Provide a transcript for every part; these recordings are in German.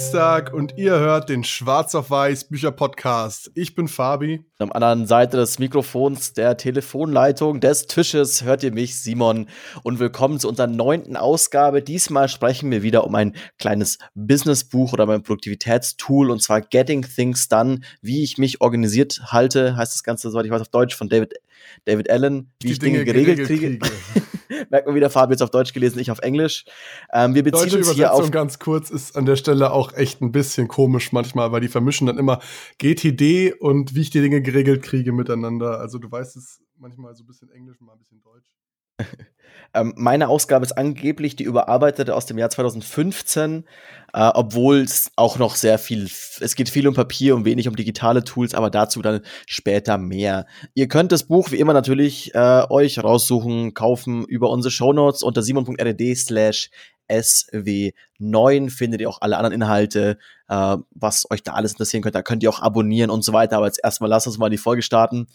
Dienstag und ihr hört den Schwarz auf Weiß Bücher Podcast. Ich bin Fabi. Am anderen Seite des Mikrofons, der Telefonleitung, des Tisches hört ihr mich, Simon. Und willkommen zu unserer neunten Ausgabe. Diesmal sprechen wir wieder um ein kleines Businessbuch oder mein Produktivitätstool und zwar Getting Things Done, wie ich mich organisiert halte, heißt das Ganze, soweit ich weiß, auf Deutsch von David, David Allen, wie Die ich Dinge, Dinge geregelt, geregelt, kriege. kriege. Merkt man wieder, Fabi jetzt auf Deutsch gelesen, ich auf Englisch. Ähm, wir beziehen Deutsche uns hier auf ganz kurz ist an der Stelle auch echt ein bisschen komisch manchmal, weil die vermischen dann immer GTD und wie ich die Dinge geregelt kriege miteinander. Also du weißt es manchmal so ein bisschen Englisch, mal ein bisschen Deutsch. ähm, meine Ausgabe ist angeblich die überarbeitete aus dem Jahr 2015, äh, obwohl es auch noch sehr viel, es geht viel um Papier und wenig um digitale Tools, aber dazu dann später mehr. Ihr könnt das Buch wie immer natürlich äh, euch raussuchen, kaufen über unsere Shownotes unter simon.rd slash SW9 findet ihr auch alle anderen Inhalte, äh, was euch da alles interessieren könnte. Da könnt ihr auch abonnieren und so weiter. Aber jetzt erstmal lasst uns mal die Folge starten.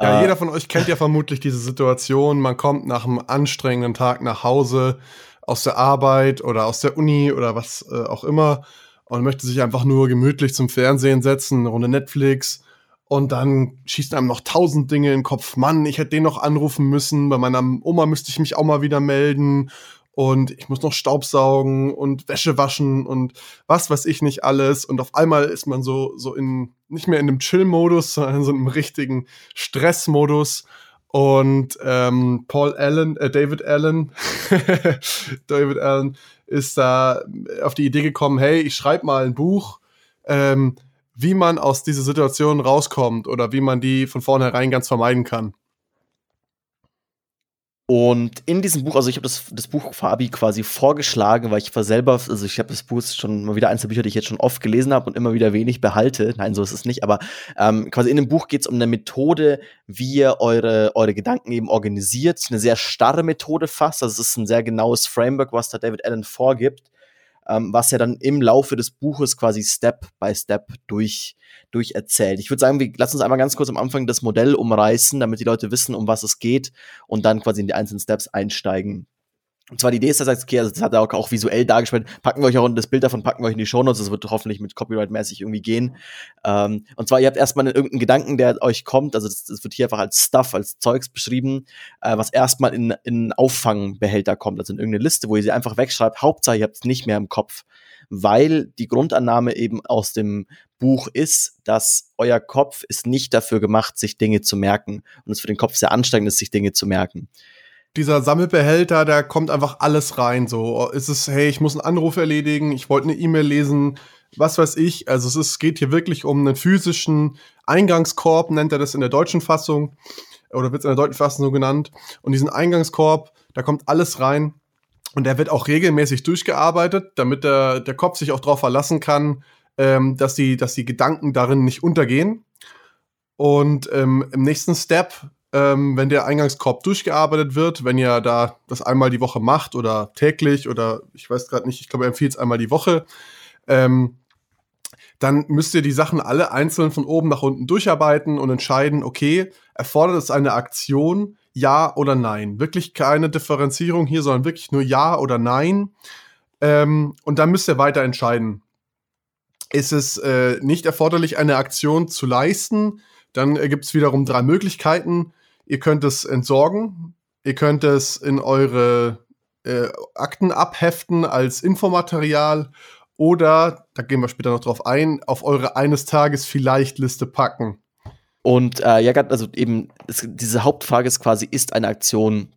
Ja, äh, jeder von euch kennt ja vermutlich diese Situation. Man kommt nach einem anstrengenden Tag nach Hause aus der Arbeit oder aus der Uni oder was äh, auch immer und möchte sich einfach nur gemütlich zum Fernsehen setzen, eine Runde Netflix. Und dann schießt einem noch tausend Dinge in den Kopf. Mann, ich hätte den noch anrufen müssen. Bei meiner Oma müsste ich mich auch mal wieder melden und ich muss noch Staubsaugen und Wäsche waschen und was weiß ich nicht alles. Und auf einmal ist man so, so in, nicht mehr in einem Chill-Modus, sondern in so einem richtigen Stress-Modus. Und ähm, Paul Allen, äh, David Allen, David Allen ist da auf die Idee gekommen, hey, ich schreibe mal ein Buch, ähm, wie man aus dieser Situation rauskommt oder wie man die von vornherein ganz vermeiden kann. Und in diesem Buch, also ich habe das, das Buch Fabi quasi vorgeschlagen, weil ich war selber, also ich habe das Buch schon mal wieder eins der Bücher, die ich jetzt schon oft gelesen habe und immer wieder wenig behalte. Nein, so ist es nicht. Aber ähm, quasi in dem Buch geht es um eine Methode, wie ihr eure, eure Gedanken eben organisiert. Eine sehr starre Methode fast. Also es ist ein sehr genaues Framework, was da David Allen vorgibt ähm, was er dann im Laufe des Buches quasi Step by Step durch, durch erzählt. Ich würde sagen, wir lassen uns einmal ganz kurz am Anfang das Modell umreißen, damit die Leute wissen, um was es geht und dann quasi in die einzelnen Steps einsteigen. Und zwar die Idee ist, dass er sagt, okay, also das hat er auch, auch visuell dargestellt, packen wir euch auch das Bild davon, packen wir euch in die Shownotes, das wird hoffentlich mit Copyright-mäßig irgendwie gehen. Ähm, und zwar, ihr habt erstmal irgendeinen Gedanken, der euch kommt, also das, das wird hier einfach als Stuff, als Zeugs beschrieben, äh, was erstmal in, in einen Auffangbehälter kommt, also in irgendeine Liste, wo ihr sie einfach wegschreibt, Hauptsache ihr habt es nicht mehr im Kopf. Weil die Grundannahme eben aus dem Buch ist, dass euer Kopf ist nicht dafür gemacht, sich Dinge zu merken. Und es für den Kopf sehr anstrengend ist, sich Dinge zu merken dieser Sammelbehälter, da kommt einfach alles rein. So ist es, hey, ich muss einen Anruf erledigen, ich wollte eine E-Mail lesen, was weiß ich. Also es ist, geht hier wirklich um einen physischen Eingangskorb, nennt er das in der deutschen Fassung oder wird es in der deutschen Fassung so genannt. Und diesen Eingangskorb, da kommt alles rein und der wird auch regelmäßig durchgearbeitet, damit der, der Kopf sich auch darauf verlassen kann, ähm, dass, die, dass die Gedanken darin nicht untergehen. Und ähm, im nächsten Step ähm, wenn der Eingangskorb durchgearbeitet wird, wenn ihr da das einmal die Woche macht oder täglich oder ich weiß gerade nicht, ich glaube, er empfiehlt es einmal die Woche, ähm, dann müsst ihr die Sachen alle einzeln von oben nach unten durcharbeiten und entscheiden, okay, erfordert es eine Aktion, ja oder nein? Wirklich keine Differenzierung hier, sondern wirklich nur ja oder nein. Ähm, und dann müsst ihr weiter entscheiden. Ist es äh, nicht erforderlich, eine Aktion zu leisten? Dann äh, gibt es wiederum drei Möglichkeiten. Ihr könnt es entsorgen, ihr könnt es in eure äh, Akten abheften als Infomaterial oder, da gehen wir später noch drauf ein, auf eure eines Tages vielleicht Liste packen. Und äh, ja, also eben, es, diese Hauptfrage ist quasi, ist eine Aktion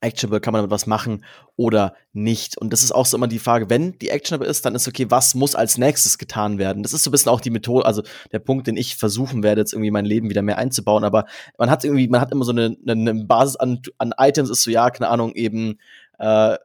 actionable, kann man damit was machen oder nicht. Und das ist auch so immer die Frage, wenn die actionable ist, dann ist okay, was muss als nächstes getan werden? Das ist so ein bisschen auch die Methode, also der Punkt, den ich versuchen werde, jetzt irgendwie mein Leben wieder mehr einzubauen. Aber man hat irgendwie, man hat immer so eine, eine Basis an, an Items, ist so, ja, keine Ahnung, eben äh,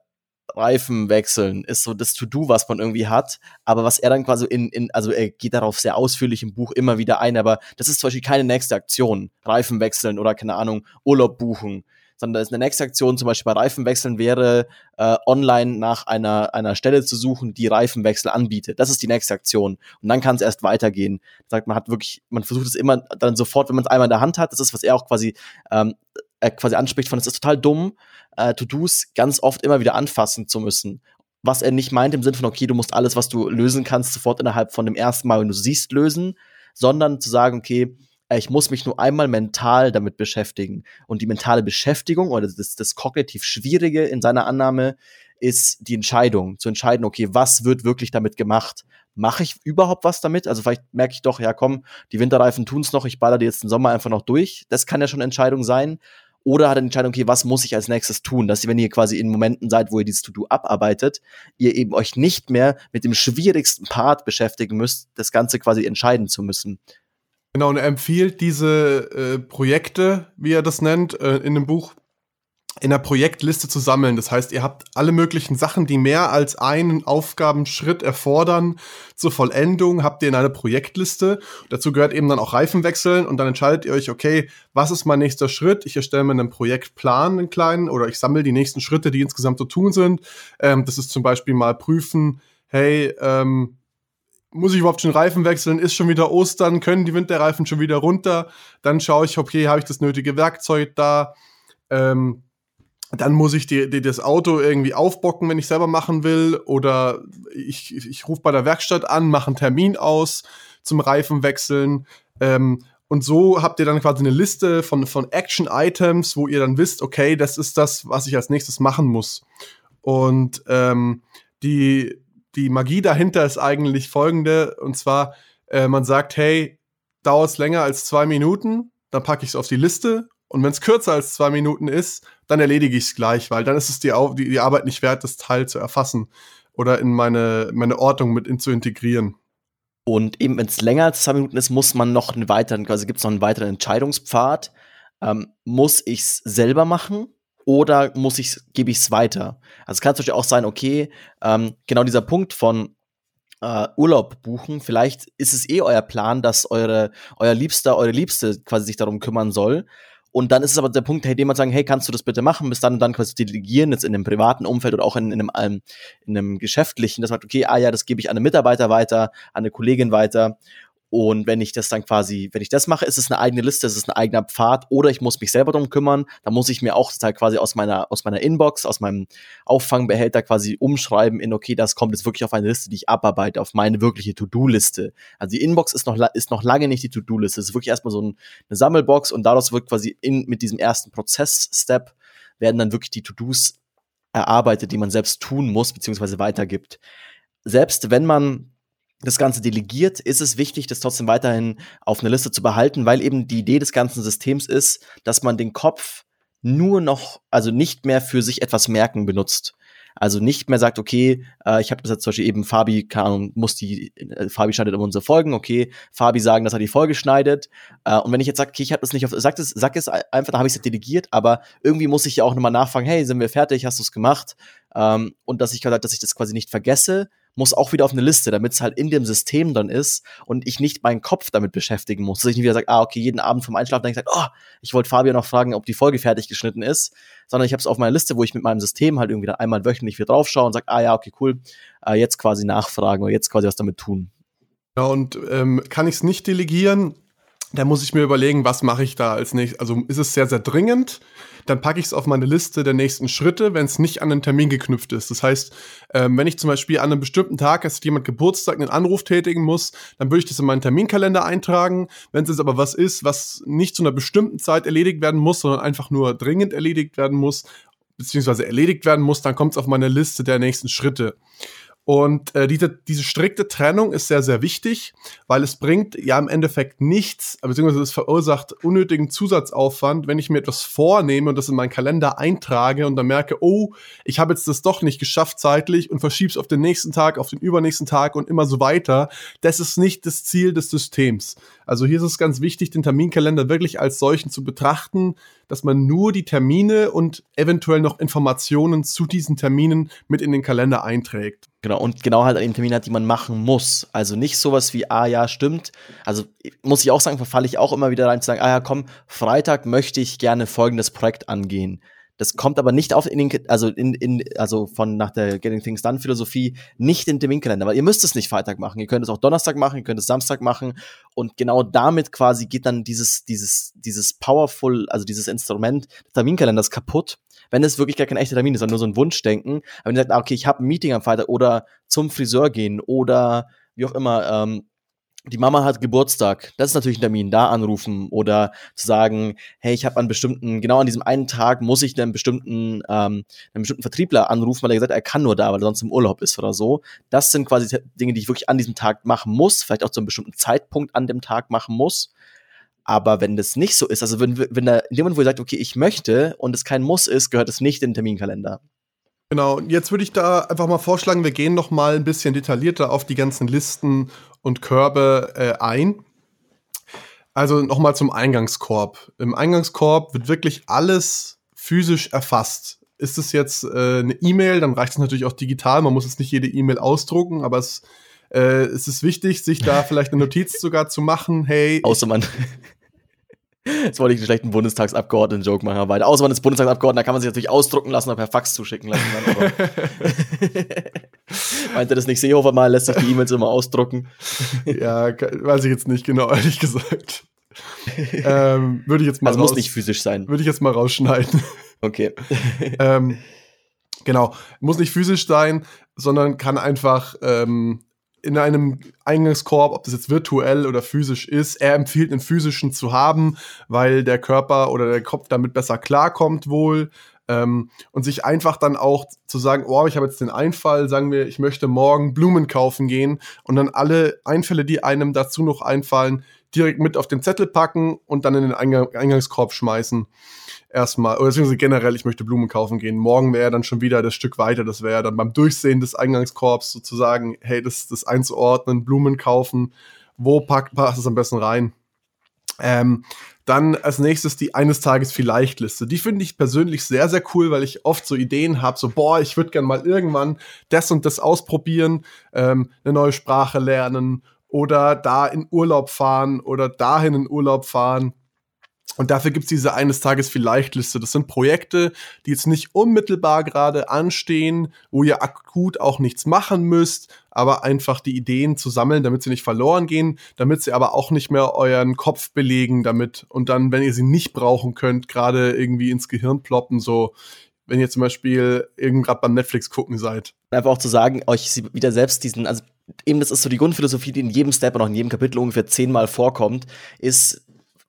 Reifen wechseln ist so das To-Do, was man irgendwie hat. Aber was er dann quasi in, in, also er geht darauf sehr ausführlich im Buch immer wieder ein, aber das ist zum Beispiel keine nächste Aktion. Reifen wechseln oder keine Ahnung, Urlaub buchen sondern da ist eine nächste Aktion, zum Beispiel bei Reifenwechseln wäre, äh, online nach einer, einer Stelle zu suchen, die Reifenwechsel anbietet. Das ist die nächste Aktion. Und dann kann es erst weitergehen. Sagt, man hat wirklich, man versucht es immer dann sofort, wenn man es einmal in der Hand hat, das ist, was er auch quasi, ähm, er quasi anspricht von, es ist total dumm, äh, To-Dos ganz oft immer wieder anfassen zu müssen was er nicht meint im Sinne von, okay, du musst alles, was du lösen kannst, sofort innerhalb von dem ersten Mal, wenn du siehst, lösen, sondern zu sagen, okay, äh, ich muss mich nur einmal mental damit beschäftigen. Und die mentale Beschäftigung oder das, das kognitiv Schwierige in seiner Annahme ist die Entscheidung, zu entscheiden, okay, was wird wirklich damit gemacht? Mache ich überhaupt was damit? Also vielleicht merke ich doch, ja komm, die Winterreifen tun's noch, ich baller die jetzt den Sommer einfach noch durch. Das kann ja schon Entscheidung sein. Oder hat eine Entscheidung, okay, was muss ich als nächstes tun? Dass ihr, wenn ihr quasi in Momenten seid, wo ihr dieses To-Do abarbeitet, ihr eben euch nicht mehr mit dem schwierigsten Part beschäftigen müsst, das Ganze quasi entscheiden zu müssen. Genau, und er empfiehlt diese äh, Projekte, wie er das nennt, äh, in dem Buch in der Projektliste zu sammeln. Das heißt, ihr habt alle möglichen Sachen, die mehr als einen Aufgabenschritt erfordern zur Vollendung, habt ihr in einer Projektliste. Dazu gehört eben dann auch Reifenwechseln und dann entscheidet ihr euch, okay, was ist mein nächster Schritt? Ich erstelle mir einen Projektplan, einen kleinen, oder ich sammle die nächsten Schritte, die insgesamt zu tun sind. Ähm, das ist zum Beispiel mal prüfen, hey, ähm, muss ich überhaupt schon Reifen wechseln? Ist schon wieder Ostern? Können die Winterreifen schon wieder runter? Dann schaue ich, okay, habe ich das nötige Werkzeug da? Ähm, dann muss ich die, die, das Auto irgendwie aufbocken, wenn ich selber machen will. Oder ich, ich, ich rufe bei der Werkstatt an, mache einen Termin aus zum Reifenwechseln. Ähm, und so habt ihr dann quasi eine Liste von, von Action-Items, wo ihr dann wisst, okay, das ist das, was ich als nächstes machen muss. Und ähm, die, die Magie dahinter ist eigentlich folgende. Und zwar, äh, man sagt, hey, dauert es länger als zwei Minuten, dann packe ich es auf die Liste und wenn es kürzer als zwei Minuten ist, dann erledige ich es gleich, weil dann ist es die, die, die, Arbeit nicht wert, das Teil zu erfassen oder in meine, meine Ordnung mit in, zu integrieren. Und eben, wenn es länger als zwei Minuten ist, muss man noch einen weiteren, also gibt es noch einen weiteren Entscheidungspfad. Ähm, muss ich es selber machen oder muss ich gebe ich es weiter? Also es kann zum Beispiel auch sein, okay, ähm, genau dieser Punkt von äh, Urlaub buchen. Vielleicht ist es eh euer Plan, dass eure, euer Liebster, eure Liebste quasi sich darum kümmern soll. Und dann ist es aber der Punkt, hey, dem man sagen, hey, kannst du das bitte machen, bis dann und dann quasi delegieren, jetzt in einem privaten Umfeld oder auch in, in, einem, ähm, in einem geschäftlichen, das sagt, okay, ah ja, das gebe ich an einen Mitarbeiter weiter, an eine Kollegin weiter und wenn ich das dann quasi, wenn ich das mache, ist es eine eigene Liste, ist es ein eigener Pfad oder ich muss mich selber drum kümmern. Da muss ich mir auch quasi aus meiner, aus meiner Inbox, aus meinem Auffangbehälter quasi umschreiben in, okay, das kommt jetzt wirklich auf eine Liste, die ich abarbeite, auf meine wirkliche To-Do-Liste. Also die Inbox ist noch, ist noch lange nicht die To-Do-Liste. Es ist wirklich erstmal so ein, eine Sammelbox und daraus wird quasi in, mit diesem ersten Prozess-Step werden dann wirklich die To-Dos erarbeitet, die man selbst tun muss, beziehungsweise weitergibt. Selbst wenn man das Ganze delegiert, ist es wichtig, das trotzdem weiterhin auf einer Liste zu behalten, weil eben die Idee des ganzen Systems ist, dass man den Kopf nur noch, also nicht mehr für sich etwas merken benutzt. Also nicht mehr sagt, okay, äh, ich habe das jetzt zum Beispiel eben Fabi, keine Ahnung, muss die, äh, Fabi schneidet immer unsere Folgen, okay, Fabi sagen, dass er die Folge schneidet. Äh, und wenn ich jetzt sage, okay, ich habe das nicht auf, sag es, sag es einfach, dann habe ich es delegiert, aber irgendwie muss ich ja auch nochmal nachfragen, hey, sind wir fertig, hast du es gemacht? Ähm, und dass ich gesagt, dass ich das quasi nicht vergesse, muss auch wieder auf eine Liste, damit es halt in dem System dann ist und ich nicht meinen Kopf damit beschäftigen muss. Dass ich nicht wieder sage, ah, okay, jeden Abend vom Einschlafen denke ich, oh, ich wollte Fabian noch fragen, ob die Folge fertig geschnitten ist, sondern ich habe es auf meiner Liste, wo ich mit meinem System halt irgendwie dann einmal wöchentlich wieder draufschaue und sage, ah ja, okay, cool, äh, jetzt quasi nachfragen oder jetzt quasi was damit tun. Ja, und ähm, kann ich es nicht delegieren, da muss ich mir überlegen, was mache ich da als nächstes. Also ist es sehr, sehr dringend, dann packe ich es auf meine Liste der nächsten Schritte, wenn es nicht an einen Termin geknüpft ist. Das heißt, ähm, wenn ich zum Beispiel an einem bestimmten Tag, als jemand Geburtstag einen Anruf tätigen muss, dann würde ich das in meinen Terminkalender eintragen. Wenn es jetzt aber was ist, was nicht zu einer bestimmten Zeit erledigt werden muss, sondern einfach nur dringend erledigt werden muss, beziehungsweise erledigt werden muss, dann kommt es auf meine Liste der nächsten Schritte. Und äh, diese, diese strikte Trennung ist sehr, sehr wichtig, weil es bringt ja im Endeffekt nichts, beziehungsweise es verursacht unnötigen Zusatzaufwand, wenn ich mir etwas vornehme und das in meinen Kalender eintrage und dann merke, oh, ich habe jetzt das doch nicht geschafft zeitlich und verschieb's auf den nächsten Tag, auf den übernächsten Tag und immer so weiter. Das ist nicht das Ziel des Systems. Also hier ist es ganz wichtig, den Terminkalender wirklich als solchen zu betrachten, dass man nur die Termine und eventuell noch Informationen zu diesen Terminen mit in den Kalender einträgt. Genau, und genau halt an den Termin hat, die man machen muss. Also nicht sowas wie, ah ja, stimmt. Also muss ich auch sagen, verfalle ich auch immer wieder rein zu sagen, ah ja, komm, Freitag möchte ich gerne folgendes Projekt angehen. Das kommt aber nicht auf in den, also in, in, also von nach der Getting Things Done Philosophie nicht in den Terminkalender, weil ihr müsst es nicht Freitag machen. Ihr könnt es auch Donnerstag machen, ihr könnt es Samstag machen und genau damit quasi geht dann dieses, dieses, dieses powerful, also dieses Instrument des Terminkalenders kaputt, wenn es wirklich gar kein echter Termin ist, sondern nur so ein Wunschdenken. Aber wenn ihr sagt, ah, okay, ich habe ein Meeting am Freitag oder zum Friseur gehen oder wie auch immer, ähm, die Mama hat Geburtstag, das ist natürlich ein Termin, da anrufen oder zu sagen, hey, ich habe an bestimmten, genau an diesem einen Tag muss ich einen bestimmten, ähm, einen bestimmten Vertriebler anrufen, weil er gesagt hat, er kann nur da, weil er sonst im Urlaub ist oder so. Das sind quasi Dinge, die ich wirklich an diesem Tag machen muss, vielleicht auch zu einem bestimmten Zeitpunkt an dem Tag machen muss. Aber wenn das nicht so ist, also wenn, wenn da Moment, wo ihr sagt, okay, ich möchte und es kein Muss ist, gehört es nicht in den Terminkalender. Genau, jetzt würde ich da einfach mal vorschlagen, wir gehen noch mal ein bisschen detaillierter auf die ganzen Listen und Körbe äh, ein. Also nochmal zum Eingangskorb. Im Eingangskorb wird wirklich alles physisch erfasst. Ist es jetzt äh, eine E-Mail, dann reicht es natürlich auch digital. Man muss jetzt nicht jede E-Mail ausdrucken, aber es, äh, es ist wichtig, sich da vielleicht eine Notiz sogar zu machen. Hey. Außer man, Jetzt wollte ich einen schlechten Bundestagsabgeordneten-Joke machen, aber außer man ist Bundestagsabgeordneter, da kann man sich natürlich ausdrucken lassen oder per Fax zuschicken lassen. Meinte das nicht Seehofer mal, lässt sich die E-Mails immer ausdrucken? ja, weiß ich jetzt nicht genau, ehrlich gesagt. ähm, würde ich jetzt mal also raus, muss nicht physisch sein. Würde ich jetzt mal rausschneiden. Okay. ähm, genau, muss nicht physisch sein, sondern kann einfach ähm, in einem Eingangskorb, ob das jetzt virtuell oder physisch ist. Er empfiehlt einen physischen zu haben, weil der Körper oder der Kopf damit besser klarkommt wohl. Ähm, und sich einfach dann auch zu sagen, oh, ich habe jetzt den Einfall, sagen wir, ich möchte morgen Blumen kaufen gehen und dann alle Einfälle, die einem dazu noch einfallen, direkt mit auf den Zettel packen und dann in den Eingangskorb schmeißen erstmal, oder beziehungsweise generell, ich möchte Blumen kaufen gehen. Morgen wäre dann schon wieder das Stück weiter. Das wäre dann beim Durchsehen des Eingangskorbs sozusagen, hey, das, das einzuordnen, Blumen kaufen, wo packt, passt es am besten rein. Ähm, dann als nächstes die eines Tages vielleicht Liste. Die finde ich persönlich sehr, sehr cool, weil ich oft so Ideen habe, so, boah, ich würde gern mal irgendwann das und das ausprobieren, ähm, eine neue Sprache lernen oder da in Urlaub fahren oder dahin in Urlaub fahren und dafür gibt's diese eines Tages vielleicht Liste. Das sind Projekte, die jetzt nicht unmittelbar gerade anstehen, wo ihr akut auch nichts machen müsst, aber einfach die Ideen zu sammeln, damit sie nicht verloren gehen, damit sie aber auch nicht mehr euren Kopf belegen damit und dann, wenn ihr sie nicht brauchen könnt, gerade irgendwie ins Gehirn ploppen, so wenn ihr zum Beispiel irgend gerade beim Netflix gucken seid. Einfach auch zu sagen, euch wieder selbst diesen, also eben das ist so die Grundphilosophie, die in jedem Step und auch in jedem Kapitel ungefähr zehnmal vorkommt, ist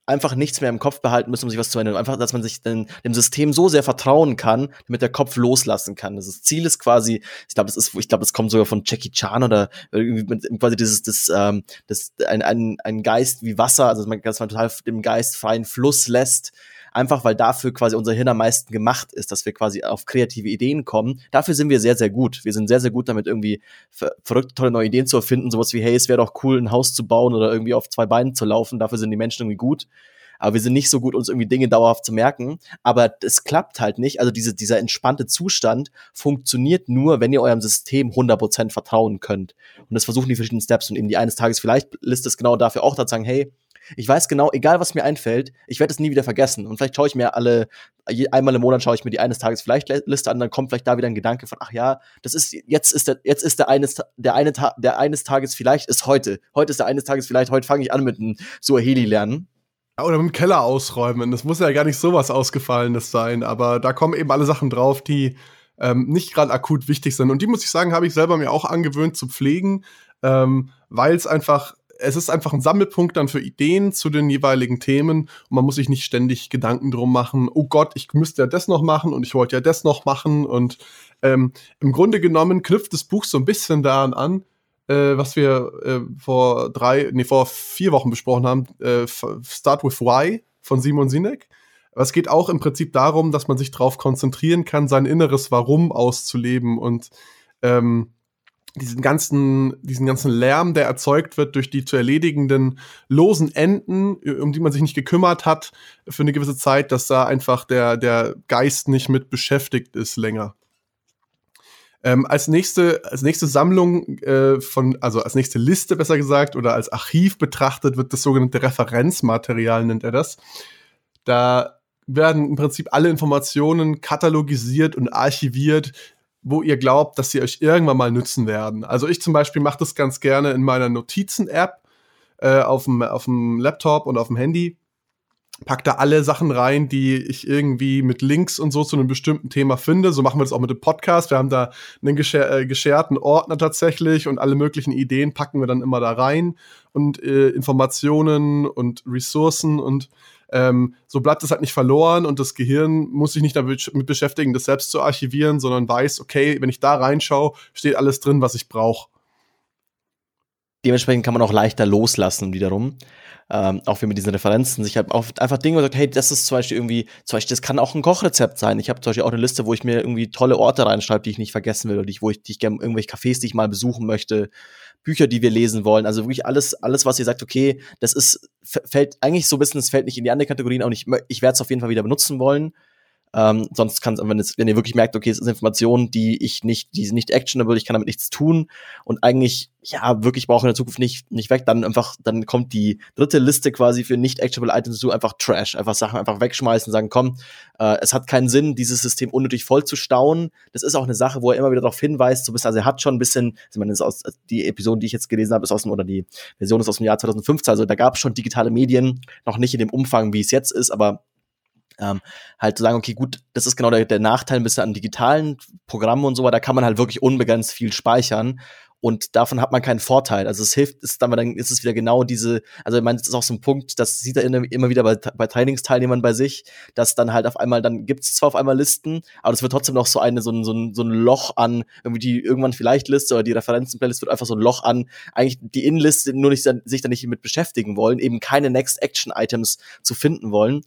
einfach nichts mehr im Kopf behalten müssen, um sich was zu ändern. Einfach, dass man sich den, dem System so sehr vertrauen kann, damit der Kopf loslassen kann. Das Ziel ist quasi, ich glaube, das ist, ich glaube, das kommt sogar von Jackie Chan oder irgendwie quasi dieses, das, ähm, das, ein, ein, ein Geist wie Wasser, also dass man total dem Geist freien Fluss lässt einfach weil dafür quasi unser Hirn am meisten gemacht ist, dass wir quasi auf kreative Ideen kommen. Dafür sind wir sehr, sehr gut. Wir sind sehr, sehr gut damit, irgendwie ver verrückte, tolle neue Ideen zu erfinden. Sowas wie, hey, es wäre doch cool, ein Haus zu bauen oder irgendwie auf zwei Beinen zu laufen. Dafür sind die Menschen irgendwie gut. Aber wir sind nicht so gut, uns irgendwie Dinge dauerhaft zu merken. Aber es klappt halt nicht. Also diese, dieser entspannte Zustand funktioniert nur, wenn ihr eurem System 100% vertrauen könnt. Und das versuchen die verschiedenen Steps und eben die eines Tages vielleicht Liste es genau dafür auch, da sagen, hey, ich weiß genau, egal was mir einfällt, ich werde es nie wieder vergessen. Und vielleicht schaue ich mir alle, einmal im Monat schaue ich mir die eines Tages vielleicht Liste an, dann kommt vielleicht da wieder ein Gedanke von, ach ja, das ist, jetzt ist der, jetzt ist der eines, der eine, der eines Tages vielleicht ist heute. Heute ist der eines Tages vielleicht, heute fange ich an mit einem Suaheli lernen. Oder mit dem Keller ausräumen. Das muss ja gar nicht sowas Ausgefallenes sein, aber da kommen eben alle Sachen drauf, die ähm, nicht gerade akut wichtig sind. Und die muss ich sagen, habe ich selber mir auch angewöhnt zu pflegen, ähm, weil es einfach es ist einfach ein Sammelpunkt dann für Ideen zu den jeweiligen Themen und man muss sich nicht ständig Gedanken drum machen, oh Gott, ich müsste ja das noch machen und ich wollte ja das noch machen und ähm, im Grunde genommen knüpft das Buch so ein bisschen daran an, äh, was wir äh, vor drei, nee, vor vier Wochen besprochen haben, äh, Start with Why von Simon Sinek. Es geht auch im Prinzip darum, dass man sich darauf konzentrieren kann, sein inneres Warum auszuleben und ähm, diesen ganzen, diesen ganzen Lärm, der erzeugt wird durch die zu erledigenden losen Enden, um die man sich nicht gekümmert hat für eine gewisse Zeit, dass da einfach der, der Geist nicht mit beschäftigt ist länger. Ähm, als nächste, als nächste Sammlung äh, von, also als nächste Liste besser gesagt, oder als Archiv betrachtet wird das sogenannte Referenzmaterial, nennt er das. Da werden im Prinzip alle Informationen katalogisiert und archiviert, wo ihr glaubt, dass sie euch irgendwann mal nützen werden. Also ich zum Beispiel mache das ganz gerne in meiner Notizen-App äh, auf, dem, auf dem Laptop und auf dem Handy. Pack da alle Sachen rein, die ich irgendwie mit Links und so zu einem bestimmten Thema finde. So machen wir das auch mit dem Podcast. Wir haben da einen gescher äh, gescherten Ordner tatsächlich und alle möglichen Ideen packen wir dann immer da rein und äh, Informationen und Ressourcen und ähm, so bleibt es halt nicht verloren und das Gehirn muss sich nicht damit beschäftigen, das selbst zu archivieren, sondern weiß, okay, wenn ich da reinschaue, steht alles drin, was ich brauche. Dementsprechend kann man auch leichter loslassen wiederum ähm, auch wie mit diesen Referenzen, halt auf einfach Dinge sagt, hey, das ist zum Beispiel irgendwie, zum Beispiel, das kann auch ein Kochrezept sein. Ich habe zum Beispiel auch eine Liste, wo ich mir irgendwie tolle Orte reinschreibe, die ich nicht vergessen will, oder die, wo ich, die ich gerne irgendwelche Cafés, die ich mal besuchen möchte, Bücher, die wir lesen wollen. Also wirklich alles, alles, was ihr sagt, okay, das ist, fällt eigentlich so ein bisschen, es fällt nicht in die andere Kategorien, auch nicht, ich werde es auf jeden Fall wieder benutzen wollen. Ähm, sonst kann es, wenn, wenn ihr wirklich merkt, okay, es ist Information, die ich nicht, die ist nicht actionable, ich kann damit nichts tun und eigentlich, ja, wirklich brauche in der Zukunft nicht, nicht weg, dann einfach, dann kommt die dritte Liste quasi für nicht actionable Items zu, einfach Trash, einfach Sachen einfach wegschmeißen, sagen, komm, äh, es hat keinen Sinn, dieses System unnötig voll zu stauen. Das ist auch eine Sache, wo er immer wieder darauf hinweist, so bisschen, also er hat schon ein bisschen, ich meine, das ist aus, die Episode, die ich jetzt gelesen habe, ist aus dem, oder die Version ist aus dem Jahr 2015, also da gab es schon digitale Medien, noch nicht in dem Umfang, wie es jetzt ist, aber ähm, halt zu sagen, okay, gut, das ist genau der, der Nachteil ein bisschen an digitalen Programmen und so, da kann man halt wirklich unbegrenzt viel speichern und davon hat man keinen Vorteil. Also es hilft, ist dann, dann ist es wieder genau diese, also ich meine, das ist auch so ein Punkt, das sieht er immer wieder bei, bei Trainingsteilnehmern bei sich, dass dann halt auf einmal, dann gibt es zwar auf einmal Listen, aber es wird trotzdem noch so eine, so ein, so ein, so ein Loch an, irgendwie die irgendwann vielleicht Liste oder die Referenzen-Playlist wird einfach so ein Loch an, eigentlich die Innenliste nur nicht sich da nicht mit beschäftigen wollen, eben keine Next-Action-Items zu finden wollen.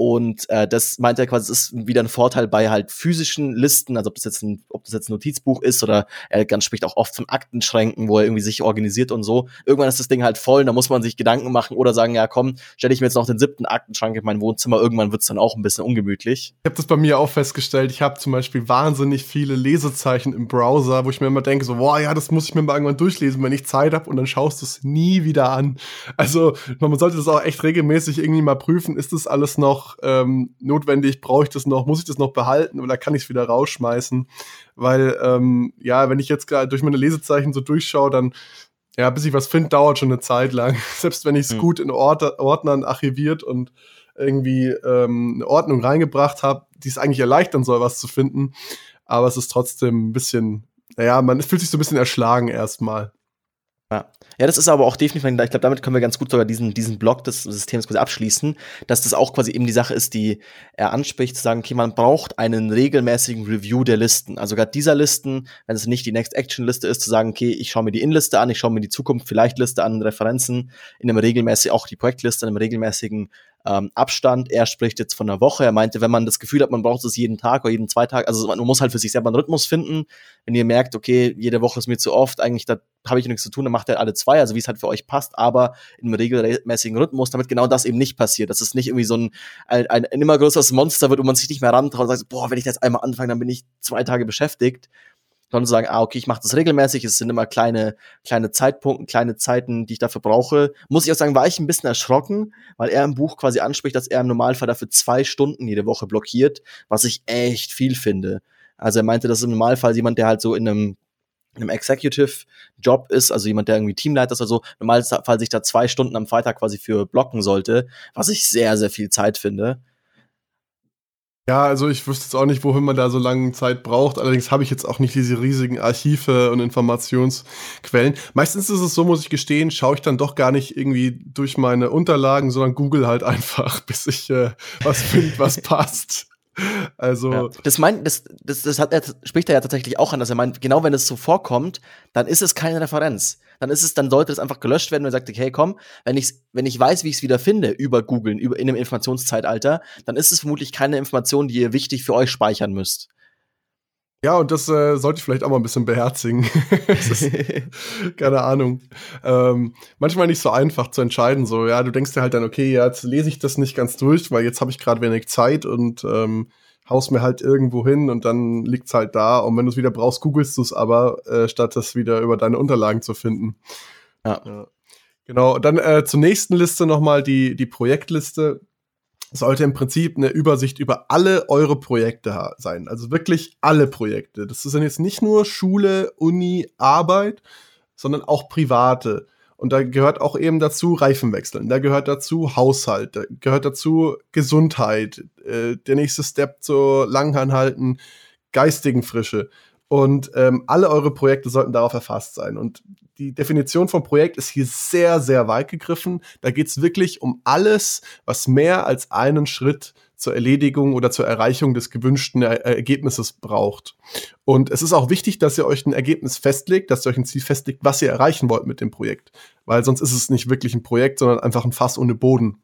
Und äh, das meint er quasi, es ist wieder ein Vorteil bei halt physischen Listen, also ob das jetzt ein, ob das jetzt ein Notizbuch ist oder er ganz spricht auch oft von Aktenschränken, wo er irgendwie sich organisiert und so. Irgendwann ist das Ding halt voll, da muss man sich Gedanken machen oder sagen, ja komm, stelle ich mir jetzt noch den siebten Aktenschrank in mein Wohnzimmer, irgendwann wird's dann auch ein bisschen ungemütlich. Ich habe das bei mir auch festgestellt, ich habe zum Beispiel wahnsinnig viele Lesezeichen im Browser, wo ich mir immer denke, so, boah, ja, das muss ich mir mal irgendwann durchlesen, wenn ich Zeit habe und dann schaust du es nie wieder an. Also man sollte das auch echt regelmäßig irgendwie mal prüfen, ist das alles noch ähm, notwendig? Brauche ich das noch? Muss ich das noch behalten oder kann ich es wieder rausschmeißen? Weil, ähm, ja, wenn ich jetzt gerade durch meine Lesezeichen so durchschaue, dann, ja, bis ich was finde, dauert schon eine Zeit lang. Selbst wenn ich es mhm. gut in Ord Ordnern archiviert und irgendwie ähm, eine Ordnung reingebracht habe, die es eigentlich erleichtern soll, was zu finden. Aber es ist trotzdem ein bisschen, naja, man fühlt sich so ein bisschen erschlagen erstmal. Ja. ja, das ist aber auch definitiv, ich glaube, damit können wir ganz gut sogar diesen, diesen Block des Systems quasi abschließen, dass das auch quasi eben die Sache ist, die er anspricht, zu sagen, okay, man braucht einen regelmäßigen Review der Listen. Also gerade dieser Listen, wenn es nicht die Next-Action-Liste ist, zu sagen, okay, ich schaue mir die In-Liste an, ich schaue mir die Zukunft-Vielleicht-Liste an, Referenzen, in einem regelmäßigen, auch die Projektliste, in einem regelmäßigen ähm, Abstand. Er spricht jetzt von einer Woche. Er meinte, wenn man das Gefühl hat, man braucht es jeden Tag oder jeden zwei Tage, also man muss halt für sich selber einen Rhythmus finden. Wenn ihr merkt, okay, jede Woche ist mir zu oft, eigentlich da habe ich nichts zu tun, dann macht er alle zwei, also wie es halt für euch passt, aber in einem regelmäßigen Rhythmus, damit genau das eben nicht passiert. Dass es nicht irgendwie so ein, ein, ein immer größeres Monster wird, wo man sich nicht mehr rantraut und sagt, boah, wenn ich das einmal anfange, dann bin ich zwei Tage beschäftigt sondern sagen, ah, okay, ich mache das regelmäßig, es sind immer kleine, kleine Zeitpunkte, kleine Zeiten, die ich dafür brauche. Muss ich auch sagen, war ich ein bisschen erschrocken, weil er im Buch quasi anspricht, dass er im Normalfall dafür zwei Stunden jede Woche blockiert, was ich echt viel finde. Also er meinte, das ist im Normalfall jemand, der halt so in einem in einem Executive-Job ist, also jemand, der irgendwie Teamleiter ist, also im Normalfall sich da zwei Stunden am Freitag quasi für blocken sollte, was ich sehr, sehr viel Zeit finde. Ja, also ich wüsste jetzt auch nicht, wohin man da so lange Zeit braucht. Allerdings habe ich jetzt auch nicht diese riesigen Archive und Informationsquellen. Meistens ist es so, muss ich gestehen, schaue ich dann doch gar nicht irgendwie durch meine Unterlagen, sondern google halt einfach, bis ich äh, was finde, was passt. Also. Ja. Das meint, das, das, das hat er, spricht er ja tatsächlich auch an, dass er meint, genau wenn es so vorkommt, dann ist es keine Referenz. Dann ist es, dann sollte es einfach gelöscht werden und er sagt, okay, komm, wenn ich, wenn ich weiß, wie ich es wieder finde, über Googlen, über, in einem Informationszeitalter, dann ist es vermutlich keine Information, die ihr wichtig für euch speichern müsst. Ja, und das äh, sollte ich vielleicht auch mal ein bisschen beherzigen. ist, keine Ahnung. Ähm, manchmal nicht so einfach zu entscheiden. So, ja, du denkst dir halt dann, okay, jetzt lese ich das nicht ganz durch, weil jetzt habe ich gerade wenig Zeit und ähm, haust mir halt irgendwo hin und dann liegt's halt da. Und wenn du es wieder brauchst, googelst du es aber, äh, statt das wieder über deine Unterlagen zu finden. Ja. ja. Genau. Dann äh, zur nächsten Liste nochmal die, die Projektliste sollte im Prinzip eine Übersicht über alle eure Projekte sein. Also wirklich alle Projekte. Das sind jetzt nicht nur Schule, Uni, Arbeit, sondern auch private. Und da gehört auch eben dazu Reifen wechseln, da gehört dazu Haushalt, da gehört dazu Gesundheit, äh, der nächste Step zur langanhalten geistigen Frische. Und ähm, alle eure Projekte sollten darauf erfasst sein. Und die Definition vom Projekt ist hier sehr, sehr weit gegriffen. Da geht es wirklich um alles, was mehr als einen Schritt zur Erledigung oder zur Erreichung des gewünschten er Ergebnisses braucht. Und es ist auch wichtig, dass ihr euch ein Ergebnis festlegt, dass ihr euch ein Ziel festlegt, was ihr erreichen wollt mit dem Projekt. Weil sonst ist es nicht wirklich ein Projekt, sondern einfach ein Fass ohne Boden.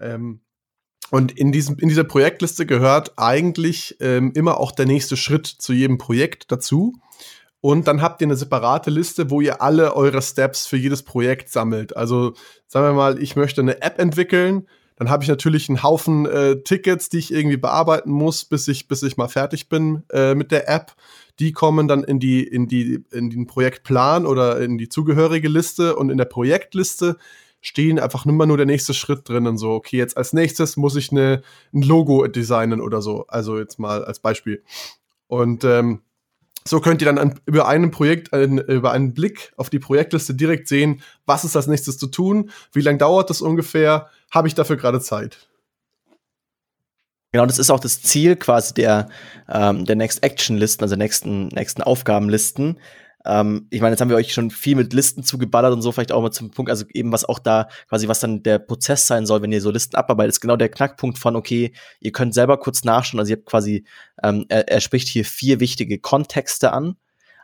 Ähm, und in, diesem, in dieser Projektliste gehört eigentlich ähm, immer auch der nächste Schritt zu jedem Projekt dazu. Und dann habt ihr eine separate Liste, wo ihr alle eure Steps für jedes Projekt sammelt. Also sagen wir mal, ich möchte eine App entwickeln dann habe ich natürlich einen Haufen äh, Tickets, die ich irgendwie bearbeiten muss, bis ich, bis ich mal fertig bin äh, mit der App. Die kommen dann in die, in die, in den Projektplan oder in die zugehörige Liste und in der Projektliste stehen einfach immer nur der nächste Schritt drinnen. So, okay, jetzt als nächstes muss ich eine, ein Logo designen oder so. Also jetzt mal als Beispiel. Und ähm, so könnt ihr dann an, über einen Projekt, ein, über einen Blick auf die Projektliste direkt sehen, was ist als nächstes zu tun, wie lange dauert das ungefähr, habe ich dafür gerade Zeit. Genau, das ist auch das Ziel quasi der, ähm, der Next Action Listen, also nächsten, nächsten Aufgabenlisten, ähm, ich meine, jetzt haben wir euch schon viel mit Listen zugeballert und so, vielleicht auch mal zum Punkt, also eben was auch da quasi, was dann der Prozess sein soll, wenn ihr so Listen abarbeitet, ist genau der Knackpunkt von, okay, ihr könnt selber kurz nachschauen, also ihr habt quasi, ähm, er, er spricht hier vier wichtige Kontexte an,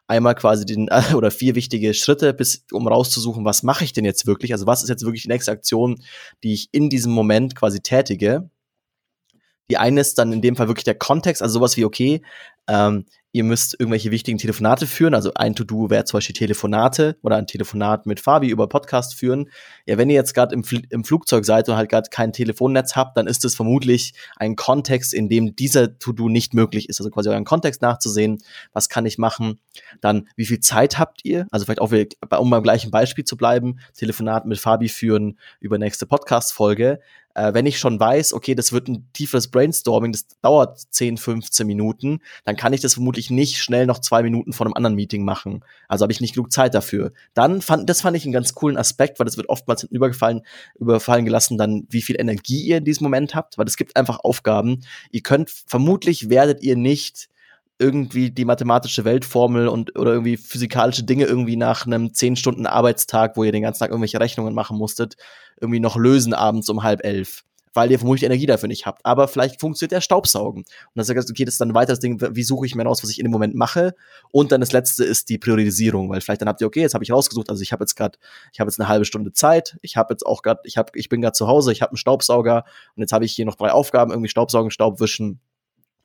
einmal quasi den oder vier wichtige Schritte, bis um rauszusuchen, was mache ich denn jetzt wirklich? Also was ist jetzt wirklich die nächste Aktion, die ich in diesem Moment quasi tätige? Die eine ist dann in dem Fall wirklich der Kontext, also sowas wie okay, ähm, ihr müsst irgendwelche wichtigen Telefonate führen. Also ein To-Do wäre zum Beispiel Telefonate oder ein Telefonat mit Fabi über Podcast führen. Ja, wenn ihr jetzt gerade im, im, Flugzeug seid und halt gerade kein Telefonnetz habt, dann ist es vermutlich ein Kontext, in dem dieser To-Do nicht möglich ist. Also quasi euren Kontext nachzusehen. Was kann ich machen? Dann, wie viel Zeit habt ihr? Also vielleicht auch, um beim gleichen Beispiel zu bleiben, Telefonat mit Fabi führen über nächste Podcast-Folge äh, wenn ich schon weiß, okay, das wird ein tieferes Brainstorming, das dauert 10, 15 Minuten, dann kann ich das vermutlich nicht schnell noch zwei Minuten vor einem anderen Meeting machen. Also habe ich nicht genug Zeit dafür. Dann fand, das fand ich einen ganz coolen Aspekt, weil das wird oftmals übergefallen, überfallen gelassen, dann wie viel Energie ihr in diesem Moment habt, weil es gibt einfach Aufgaben. Ihr könnt, vermutlich werdet ihr nicht irgendwie die mathematische Weltformel und oder irgendwie physikalische Dinge irgendwie nach einem zehn Stunden Arbeitstag, wo ihr den ganzen Tag irgendwelche Rechnungen machen musstet, irgendwie noch lösen abends um halb elf. Weil ihr vermutlich Energie dafür nicht habt. Aber vielleicht funktioniert der Staubsaugen. Und dann sagt ihr, okay, das ist dann ein weiteres Ding, wie suche ich mir raus, was ich in dem Moment mache. Und dann das letzte ist die Priorisierung, weil vielleicht dann habt ihr, okay, jetzt habe ich rausgesucht, also ich habe jetzt gerade, ich habe jetzt eine halbe Stunde Zeit, ich habe jetzt auch gerade, ich habe, ich bin gerade zu Hause, ich habe einen Staubsauger und jetzt habe ich hier noch drei Aufgaben, irgendwie Staubsaugen, Staubwischen,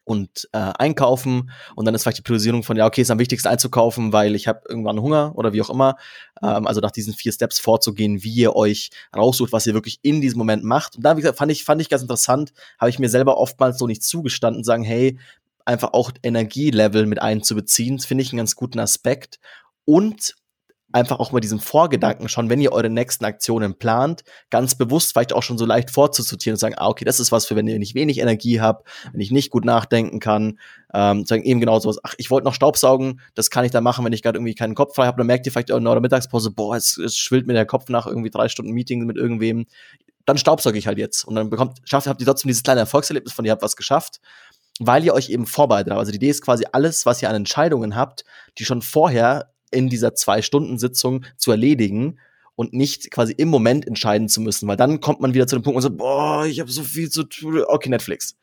und äh, einkaufen. Und dann ist vielleicht die Priorisierung von ja okay ist am wichtigsten einzukaufen weil ich habe irgendwann Hunger oder wie auch immer. Ähm, also nach diesen vier Steps vorzugehen wie ihr euch raussucht was ihr wirklich in diesem Moment macht. Und da wie gesagt fand ich fand ich ganz interessant habe ich mir selber oftmals so nicht zugestanden sagen hey einfach auch Energielevel mit einzubeziehen finde ich einen ganz guten Aspekt. Und einfach auch mal diesen Vorgedanken schon, wenn ihr eure nächsten Aktionen plant, ganz bewusst vielleicht auch schon so leicht vorzusortieren und sagen, ah, okay, das ist was für, wenn nicht wenig Energie habt, wenn ich nicht gut nachdenken kann, ähm, sagen eben genau sowas, ach, ich wollte noch Staubsaugen, das kann ich dann machen, wenn ich gerade irgendwie keinen Kopf frei habe, dann merkt ihr vielleicht in eurer Mittagspause, boah, es, es schwillt mir der Kopf nach irgendwie drei Stunden Meeting mit irgendwem, dann staubsauge ich halt jetzt und dann bekommt, schafft, habt ihr trotzdem dieses kleine Erfolgserlebnis von, ihr habt was geschafft weil ihr euch eben vorbereitet habt. Also die Idee ist quasi alles, was ihr an Entscheidungen habt, die schon vorher in dieser Zwei-Stunden-Sitzung zu erledigen und nicht quasi im Moment entscheiden zu müssen, weil dann kommt man wieder zu dem Punkt und so, boah, ich habe so viel zu tun, okay, Netflix.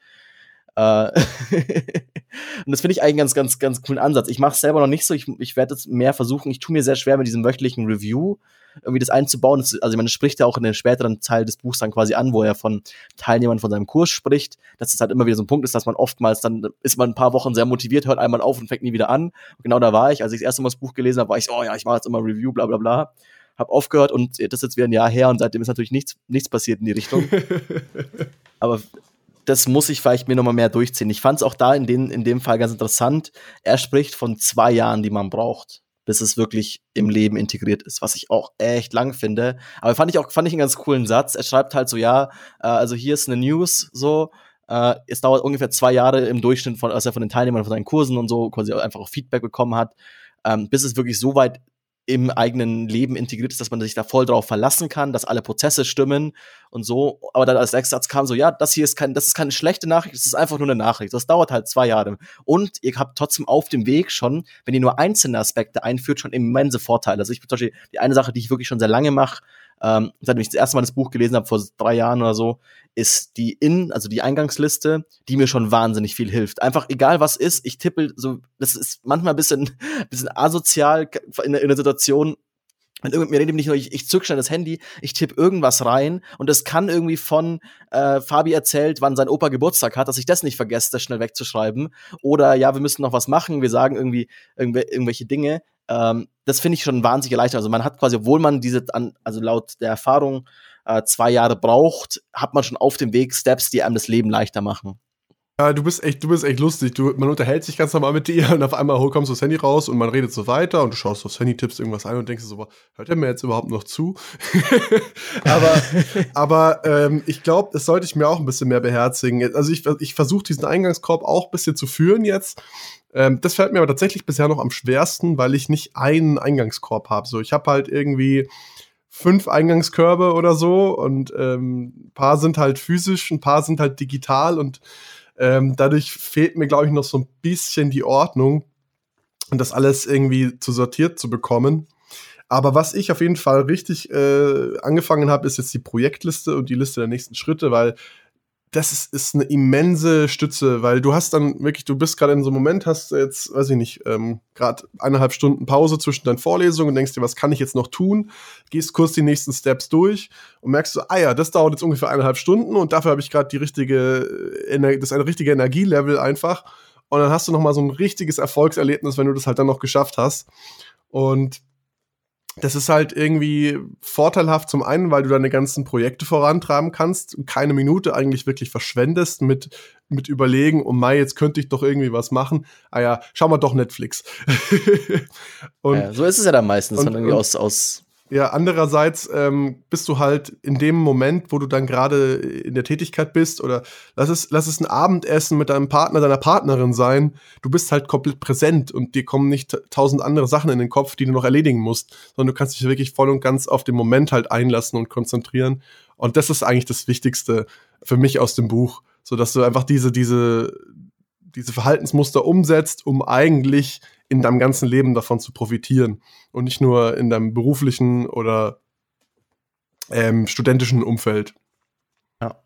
Äh und das finde ich eigentlich einen ganz, ganz, ganz coolen Ansatz. Ich mache es selber noch nicht so, ich, ich werde es mehr versuchen. Ich tue mir sehr schwer mit diesem wöchentlichen Review irgendwie das einzubauen. Das, also man spricht ja auch in der späteren Teil des Buchs dann quasi an, wo er von Teilnehmern von seinem Kurs spricht, dass es halt immer wieder so ein Punkt ist, dass man oftmals dann ist man ein paar Wochen sehr motiviert, hört einmal auf und fängt nie wieder an. Und genau da war ich, als ich das erste Mal das Buch gelesen habe, war ich so, oh ja, ich mache jetzt immer Review, bla bla bla. Hab aufgehört und das ist jetzt wieder ein Jahr her und seitdem ist natürlich nichts, nichts passiert in die Richtung. Aber das muss ich vielleicht mir nochmal mehr durchziehen. Ich fand es auch da in, den, in dem Fall ganz interessant. Er spricht von zwei Jahren, die man braucht bis es wirklich im Leben integriert ist, was ich auch echt lang finde. Aber fand ich auch, fand ich einen ganz coolen Satz. Er schreibt halt so, ja, äh, also hier ist eine News, so, äh, es dauert ungefähr zwei Jahre im Durchschnitt, von, als er von den Teilnehmern von seinen Kursen und so quasi einfach auch Feedback bekommen hat, ähm, bis es wirklich so weit im eigenen Leben integriert ist, dass man sich da voll drauf verlassen kann, dass alle Prozesse stimmen und so. Aber dann als nächster Satz kam so, ja, das hier ist kein, das ist keine schlechte Nachricht, das ist einfach nur eine Nachricht. Das dauert halt zwei Jahre. Und ihr habt trotzdem auf dem Weg schon, wenn ihr nur einzelne Aspekte einführt, schon immense Vorteile. Also ich zum Beispiel die eine Sache, die ich wirklich schon sehr lange mache, ähm, seitdem ich das erste Mal das Buch gelesen habe, vor drei Jahren oder so, ist die In, also die Eingangsliste, die mir schon wahnsinnig viel hilft. Einfach egal was ist, ich tippe so, das ist manchmal ein bisschen, bisschen asozial in, in der Situation, wenn irgendjemand mir redet, nicht nur, ich, ich zück schnell das Handy, ich tippe irgendwas rein und das kann irgendwie von äh, Fabi erzählt, wann sein Opa Geburtstag hat, dass ich das nicht vergesse, das schnell wegzuschreiben. Oder ja, wir müssen noch was machen, wir sagen irgendwie irgendw irgendwelche Dinge. Ähm, das finde ich schon wahnsinnig erleichtert. Also man hat quasi, obwohl man diese, also laut der Erfahrung äh, zwei Jahre braucht, hat man schon auf dem Weg Steps, die einem das Leben leichter machen. Ja, du bist echt, du bist echt lustig. Du, man unterhält sich ganz normal mit dir und auf einmal kommst du das Handy raus und man redet so weiter und du schaust aufs Handy, tippst irgendwas ein und denkst so, hört er mir jetzt überhaupt noch zu? aber aber ähm, ich glaube, das sollte ich mir auch ein bisschen mehr beherzigen. Also ich, ich versuche diesen Eingangskorb auch ein bisschen zu führen jetzt. Ähm, das fällt mir aber tatsächlich bisher noch am schwersten, weil ich nicht einen Eingangskorb habe. So, ich habe halt irgendwie fünf Eingangskörbe oder so und ähm, ein paar sind halt physisch, ein paar sind halt digital und ähm, dadurch fehlt mir, glaube ich, noch so ein bisschen die Ordnung und das alles irgendwie zu sortiert zu bekommen. Aber was ich auf jeden Fall richtig äh, angefangen habe, ist jetzt die Projektliste und die Liste der nächsten Schritte, weil das ist, ist eine immense Stütze, weil du hast dann wirklich, du bist gerade in so einem Moment, hast jetzt, weiß ich nicht, ähm, gerade eineinhalb Stunden Pause zwischen deinen Vorlesungen und denkst dir, was kann ich jetzt noch tun? Gehst kurz die nächsten Steps durch und merkst so, ah ja, das dauert jetzt ungefähr eineinhalb Stunden und dafür habe ich gerade die richtige, äh, das ist ein richtiger Energielevel einfach. Und dann hast du noch mal so ein richtiges Erfolgserlebnis, wenn du das halt dann noch geschafft hast. Und das ist halt irgendwie vorteilhaft zum einen, weil du deine ganzen Projekte vorantreiben kannst und keine Minute eigentlich wirklich verschwendest mit, mit Überlegen, oh Mai, jetzt könnte ich doch irgendwie was machen. Ah ja, schau mal doch Netflix. und, ja, so ist es ja dann meistens, und, dann irgendwie aus, aus ja, andererseits ähm, bist du halt in dem Moment, wo du dann gerade in der Tätigkeit bist, oder lass es, lass es ein Abendessen mit deinem Partner, deiner Partnerin sein, du bist halt komplett präsent und dir kommen nicht tausend andere Sachen in den Kopf, die du noch erledigen musst, sondern du kannst dich wirklich voll und ganz auf den Moment halt einlassen und konzentrieren. Und das ist eigentlich das Wichtigste für mich aus dem Buch, so dass du einfach diese, diese, diese Verhaltensmuster umsetzt, um eigentlich in deinem ganzen Leben davon zu profitieren und nicht nur in deinem beruflichen oder ähm, studentischen Umfeld. Ja,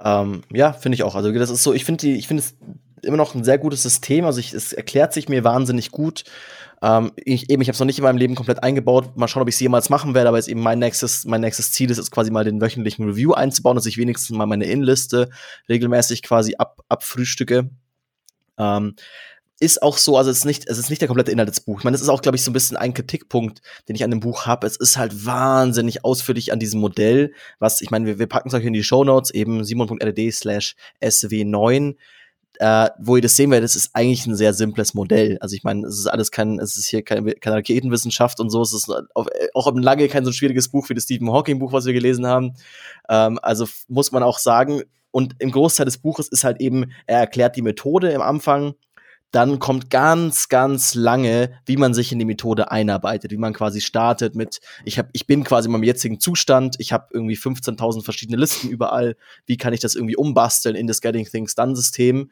ähm, ja finde ich auch. Also das ist so, ich finde ich finde es immer noch ein sehr gutes System. Also ich, es erklärt sich mir wahnsinnig gut. Ähm, ich, eben, ich habe es noch nicht in meinem Leben komplett eingebaut. Mal schauen, ob ich es jemals machen werde, aber jetzt eben mein nächstes, mein nächstes Ziel ist, ist quasi mal den wöchentlichen Review einzubauen, dass ich wenigstens mal meine In-Liste regelmäßig quasi ab, abfrühstücke. Ähm, ist auch so, also es ist nicht, es ist nicht der komplette Inhalt des Buchs. Ich meine, es ist auch, glaube ich, so ein bisschen ein Kritikpunkt, den ich an dem Buch habe. Es ist halt wahnsinnig ausführlich an diesem Modell, was, ich meine, wir, wir packen es euch in die Show Notes, eben simon.rd slash sw9, äh, wo ihr das sehen werdet, es ist eigentlich ein sehr simples Modell. Also ich meine, es ist alles kein, es ist hier keine, keine Raketenwissenschaft und so, es ist auf, auch lange kein so schwieriges Buch wie das Stephen Hawking Buch, was wir gelesen haben. Ähm, also muss man auch sagen, und im Großteil des Buches ist halt eben, er erklärt die Methode im Anfang, dann kommt ganz, ganz lange, wie man sich in die Methode einarbeitet, wie man quasi startet mit, ich, hab, ich bin quasi in meinem jetzigen Zustand, ich habe irgendwie 15.000 verschiedene Listen überall, wie kann ich das irgendwie umbasteln in das Getting Things Done-System?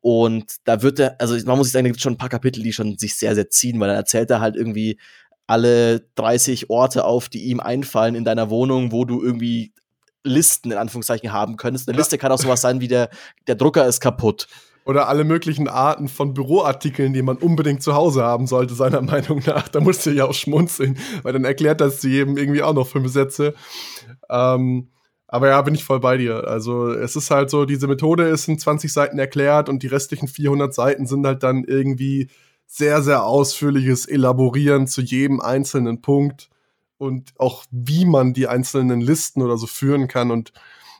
Und da wird er, also man muss sagen, da gibt schon ein paar Kapitel, die schon sich sehr, sehr ziehen, weil dann erzählt er halt irgendwie alle 30 Orte auf, die ihm einfallen in deiner Wohnung, wo du irgendwie Listen in Anführungszeichen haben könntest. Eine Liste kann auch sowas sein wie der, der Drucker ist kaputt. Oder alle möglichen Arten von Büroartikeln, die man unbedingt zu Hause haben sollte, seiner Meinung nach. Da musst du ja auch schmunzeln, weil dann erklärt das zu jedem irgendwie auch noch fünf Sätze. Ähm, aber ja, bin ich voll bei dir. Also es ist halt so, diese Methode ist in 20 Seiten erklärt und die restlichen 400 Seiten sind halt dann irgendwie sehr, sehr ausführliches Elaborieren zu jedem einzelnen Punkt und auch wie man die einzelnen Listen oder so führen kann. Und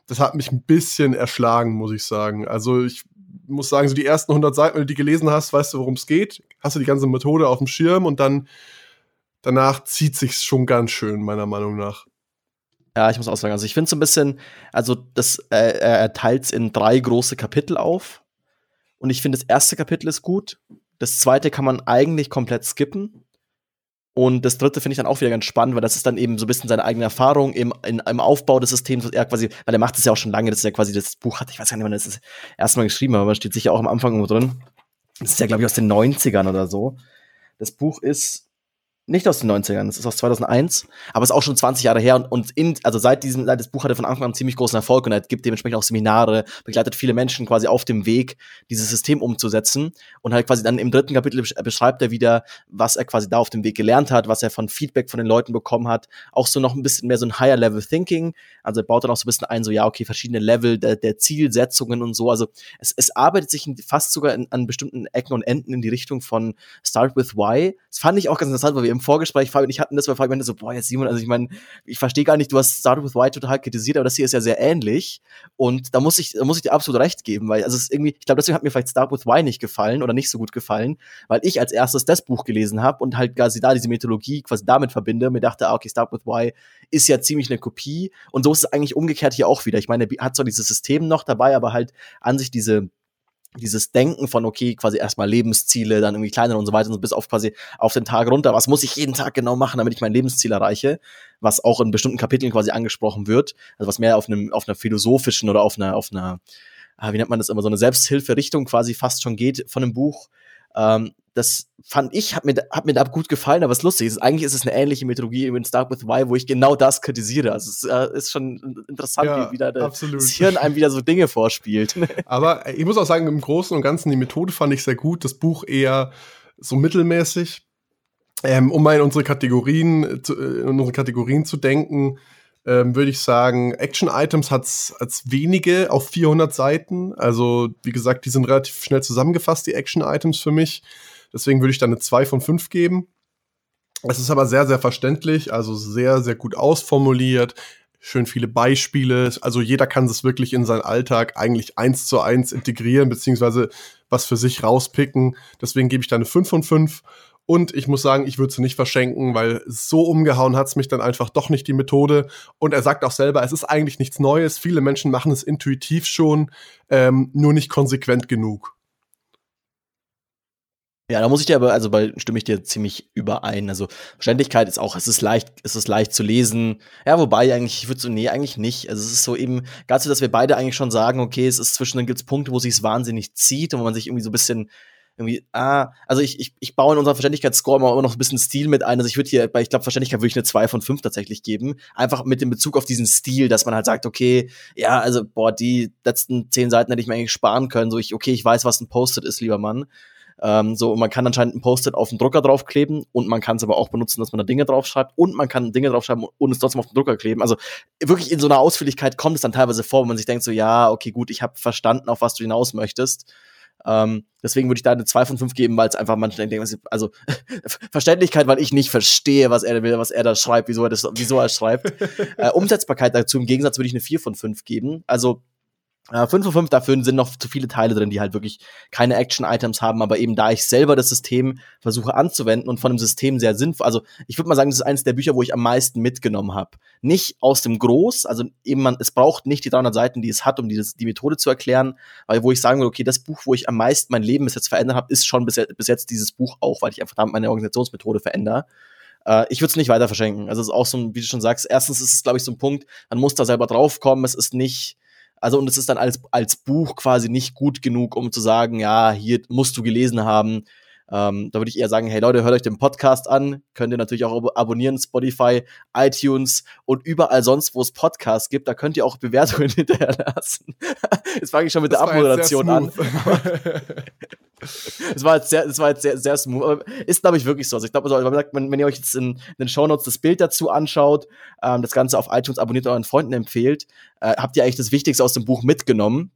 das hat mich ein bisschen erschlagen, muss ich sagen. Also ich muss sagen, so die ersten 100 Seiten, wenn du die gelesen hast, weißt du, worum es geht. Hast du die ganze Methode auf dem Schirm und dann danach zieht sich's schon ganz schön, meiner Meinung nach. Ja, ich muss auch sagen, also ich finde so ein bisschen, also das, äh, er teilt es in drei große Kapitel auf. Und ich finde, das erste Kapitel ist gut. Das zweite kann man eigentlich komplett skippen. Und das dritte finde ich dann auch wieder ganz spannend, weil das ist dann eben so ein bisschen seine eigene Erfahrung im, in, im Aufbau des Systems, was er quasi, weil er macht es ja auch schon lange, das ist ja quasi das Buch hat, ich weiß gar nicht, wann das ist erstmal geschrieben, aber steht sicher auch am Anfang irgendwo drin. Das ist ja, glaube ich, aus den 90ern oder so. Das Buch ist nicht aus den 90ern, das ist aus 2001, aber es ist auch schon 20 Jahre her und, und in, also seit diesem, seit das Buch hatte von Anfang an ziemlich großen Erfolg und er gibt dementsprechend auch Seminare, begleitet viele Menschen quasi auf dem Weg, dieses System umzusetzen und halt quasi dann im dritten Kapitel beschreibt er wieder, was er quasi da auf dem Weg gelernt hat, was er von Feedback von den Leuten bekommen hat, auch so noch ein bisschen mehr so ein Higher Level Thinking, also er baut dann auch so ein bisschen ein, so ja, okay, verschiedene Level der, der Zielsetzungen und so, also es, es arbeitet sich fast sogar in, an bestimmten Ecken und Enden in die Richtung von Start with Why. Das fand ich auch ganz interessant, weil wir im Vorgespräch, Fabian ich hatten das, weil Fabian meinte so, boah, jetzt Simon, also ich meine, ich verstehe gar nicht, du hast Started with White total kritisiert, aber das hier ist ja sehr ähnlich. Und da muss ich, da muss ich dir absolut recht geben, weil, also es ist irgendwie, ich glaube, deswegen hat mir vielleicht Start with Why nicht gefallen oder nicht so gut gefallen, weil ich als erstes das Buch gelesen habe und halt quasi da diese Mythologie quasi damit verbinde mir dachte, ah, okay, Start with Why ist ja ziemlich eine Kopie. Und so ist es eigentlich umgekehrt hier auch wieder. Ich meine, er hat zwar dieses System noch dabei, aber halt an sich diese dieses Denken von, okay, quasi erstmal Lebensziele, dann irgendwie kleiner und so weiter, und bis auf quasi auf den Tag runter. Was muss ich jeden Tag genau machen, damit ich mein Lebensziel erreiche? Was auch in bestimmten Kapiteln quasi angesprochen wird. Also was mehr auf einem, auf einer philosophischen oder auf einer, auf einer, ah, wie nennt man das immer, so eine Selbsthilferichtung quasi fast schon geht von einem Buch. Ähm, das fand ich, hat mir, hat mir da gut gefallen, aber es ist lustig. Ist, eigentlich ist es eine ähnliche Mythologie in Start with Why, wo ich genau das kritisiere. Also es äh, ist schon interessant, ja, wie wieder das Hirn einem wieder so Dinge vorspielt. aber ich muss auch sagen, im Großen und Ganzen, die Methode fand ich sehr gut. Das Buch eher so mittelmäßig. Ähm, um mal in unsere Kategorien, zu, äh, in unsere Kategorien zu denken, ähm, würde ich sagen, Action-Items hat es als wenige auf 400 Seiten. Also, wie gesagt, die sind relativ schnell zusammengefasst, die Action-Items für mich. Deswegen würde ich da eine 2 von 5 geben. Es ist aber sehr, sehr verständlich, also sehr, sehr gut ausformuliert, schön viele Beispiele. Also jeder kann es wirklich in seinen Alltag eigentlich eins zu eins integrieren, beziehungsweise was für sich rauspicken. Deswegen gebe ich da eine 5 von 5. Und ich muss sagen, ich würde sie nicht verschenken, weil so umgehauen hat es mich dann einfach doch nicht die Methode. Und er sagt auch selber, es ist eigentlich nichts Neues. Viele Menschen machen es intuitiv schon, ähm, nur nicht konsequent genug. Ja, da muss ich dir aber, also bei stimme ich dir ziemlich überein. Also Verständlichkeit ist auch, es ist leicht, es ist leicht zu lesen. Ja, wobei eigentlich, ich würde so, nee, eigentlich nicht. Also es ist so eben, gerade so, dass wir beide eigentlich schon sagen, okay, es ist zwischen, dann gibt es Punkte, wo sich wahnsinnig zieht und wo man sich irgendwie so ein bisschen irgendwie, ah, also ich, ich, ich baue in unserer Verständlichkeitsscore immer, noch ein bisschen Stil mit ein. Also ich würde hier, bei, ich glaube, Verständlichkeit würde ich eine 2 von 5 tatsächlich geben. Einfach mit dem Bezug auf diesen Stil, dass man halt sagt, okay, ja, also, boah, die letzten 10 Seiten hätte ich mir eigentlich sparen können. So, ich, okay, ich weiß, was ein Post-it ist, lieber Mann. Ähm, so, man kann anscheinend ein Post-it auf den Drucker draufkleben und man kann es aber auch benutzen, dass man da Dinge draufschreibt und man kann Dinge draufschreiben und es trotzdem auf den Drucker kleben. Also wirklich in so einer Ausführlichkeit kommt es dann teilweise vor, wo man sich denkt, so, ja, okay, gut, ich habe verstanden, auf was du hinaus möchtest. Ähm, deswegen würde ich da eine 2 von 5 geben, weil es einfach manchmal denkt, also Verständlichkeit, weil ich nicht verstehe, was er will, was er da schreibt, wieso er das, wieso er schreibt. äh, Umsetzbarkeit dazu im Gegensatz würde ich eine 4 von 5 geben. Also äh, 5 von 5 dafür sind noch zu viele Teile drin, die halt wirklich keine Action-Items haben, aber eben da ich selber das System versuche anzuwenden und von dem System sehr sinnvoll, also ich würde mal sagen, das ist eines der Bücher, wo ich am meisten mitgenommen habe. Nicht aus dem Groß, also eben man, es braucht nicht die 300 Seiten, die es hat, um dieses, die Methode zu erklären, weil wo ich sagen würde, okay, das Buch, wo ich am meisten mein Leben bis jetzt verändert habe, ist schon bis, bis jetzt dieses Buch auch, weil ich einfach damit meine Organisationsmethode verändere äh, ich würde es nicht weiter verschenken. Also es ist auch so, wie du schon sagst, erstens ist es, glaube ich, so ein Punkt, man muss da selber draufkommen. Es ist nicht, also, und es ist dann als, als Buch quasi nicht gut genug, um zu sagen, ja, hier musst du gelesen haben. Ähm, da würde ich eher sagen, hey Leute, hört euch den Podcast an. Könnt ihr natürlich auch abonnieren, Spotify, iTunes und überall sonst, wo es Podcasts gibt. Da könnt ihr auch Bewertungen hinterlassen. Jetzt fange ich schon mit das der Abmoderation an. Es war jetzt sehr, das war jetzt sehr, sehr smooth. Aber ist, glaube ich, wirklich so. Also ich glaube, also, wenn, wenn ihr euch jetzt in, in den Shownotes das Bild dazu anschaut, ähm, das Ganze auf iTunes abonniert und euren Freunden empfehlt, äh, habt ihr eigentlich das Wichtigste aus dem Buch mitgenommen.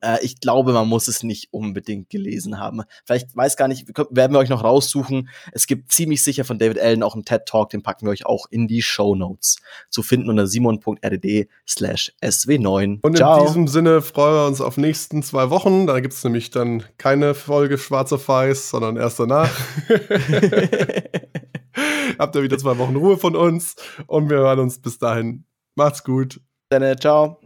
Äh, ich glaube, man muss es nicht unbedingt gelesen haben. Vielleicht weiß gar nicht, werden wir euch noch raussuchen. Es gibt ziemlich sicher von David Allen auch einen TED Talk, den packen wir euch auch in die Show Notes zu finden unter simon.rdd slash sw9. Und Ciao. in diesem Sinne freuen wir uns auf nächsten zwei Wochen. Da gibt es nämlich dann keine Folge Schwarz auf Weiß, sondern erst danach. Habt ihr wieder zwei Wochen Ruhe von uns und wir hören uns bis dahin. Macht's gut. Dann, ciao.